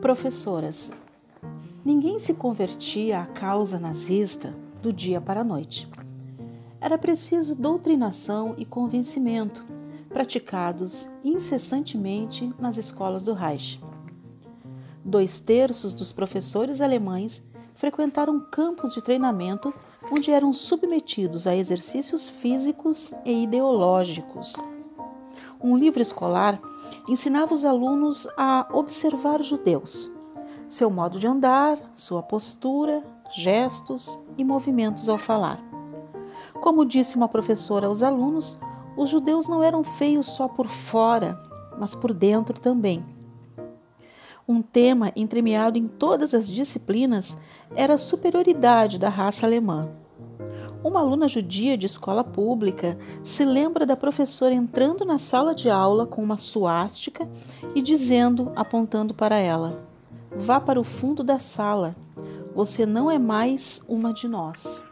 Professoras. Ninguém se convertia à causa nazista do dia para a noite. Era preciso doutrinação e convencimento, praticados incessantemente nas escolas do Reich. Dois terços dos professores alemães frequentaram campos de treinamento onde eram submetidos a exercícios físicos e ideológicos. Um livro escolar ensinava os alunos a observar judeus, seu modo de andar, sua postura, gestos e movimentos ao falar. Como disse uma professora aos alunos, os judeus não eram feios só por fora, mas por dentro também. Um tema entremeado em todas as disciplinas era a superioridade da raça alemã. Uma aluna judia de escola pública se lembra da professora entrando na sala de aula com uma suástica e dizendo, apontando para ela: Vá para o fundo da sala, você não é mais uma de nós.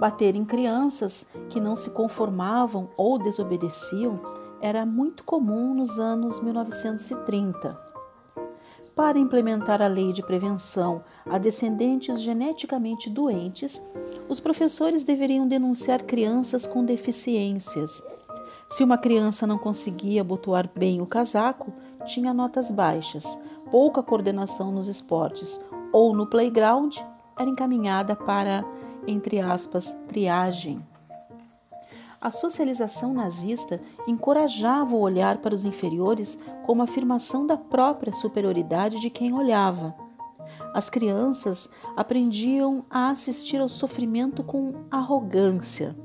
Bater em crianças que não se conformavam ou desobedeciam era muito comum nos anos 1930. Para implementar a lei de prevenção a descendentes geneticamente doentes, os professores deveriam denunciar crianças com deficiências. Se uma criança não conseguia abotoar bem o casaco, tinha notas baixas, pouca coordenação nos esportes ou no playground, era encaminhada para entre aspas, triagem. A socialização nazista encorajava o olhar para os inferiores como afirmação da própria superioridade de quem olhava. As crianças aprendiam a assistir ao sofrimento com arrogância.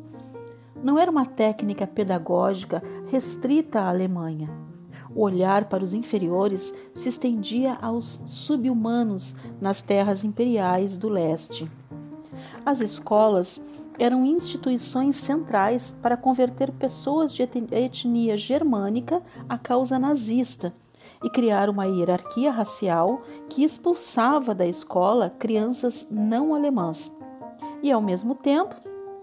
Não era uma técnica pedagógica restrita à Alemanha. O olhar para os inferiores se estendia aos subhumanos nas terras imperiais do leste. As escolas eram instituições centrais para converter pessoas de etnia germânica à causa nazista e criar uma hierarquia racial que expulsava da escola crianças não alemãs e, ao mesmo tempo,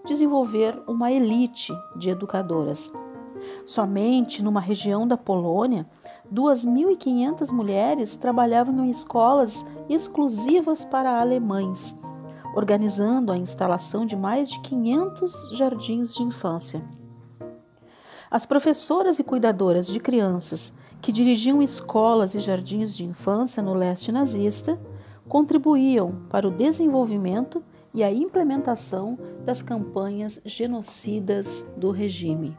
desenvolver uma elite de educadoras. Somente numa região da Polônia, 2.500 mulheres trabalhavam em escolas exclusivas para alemães organizando a instalação de mais de 500 jardins de infância. As professoras e cuidadoras de crianças que dirigiam escolas e jardins de infância no leste nazista contribuíam para o desenvolvimento e a implementação das campanhas genocidas do regime.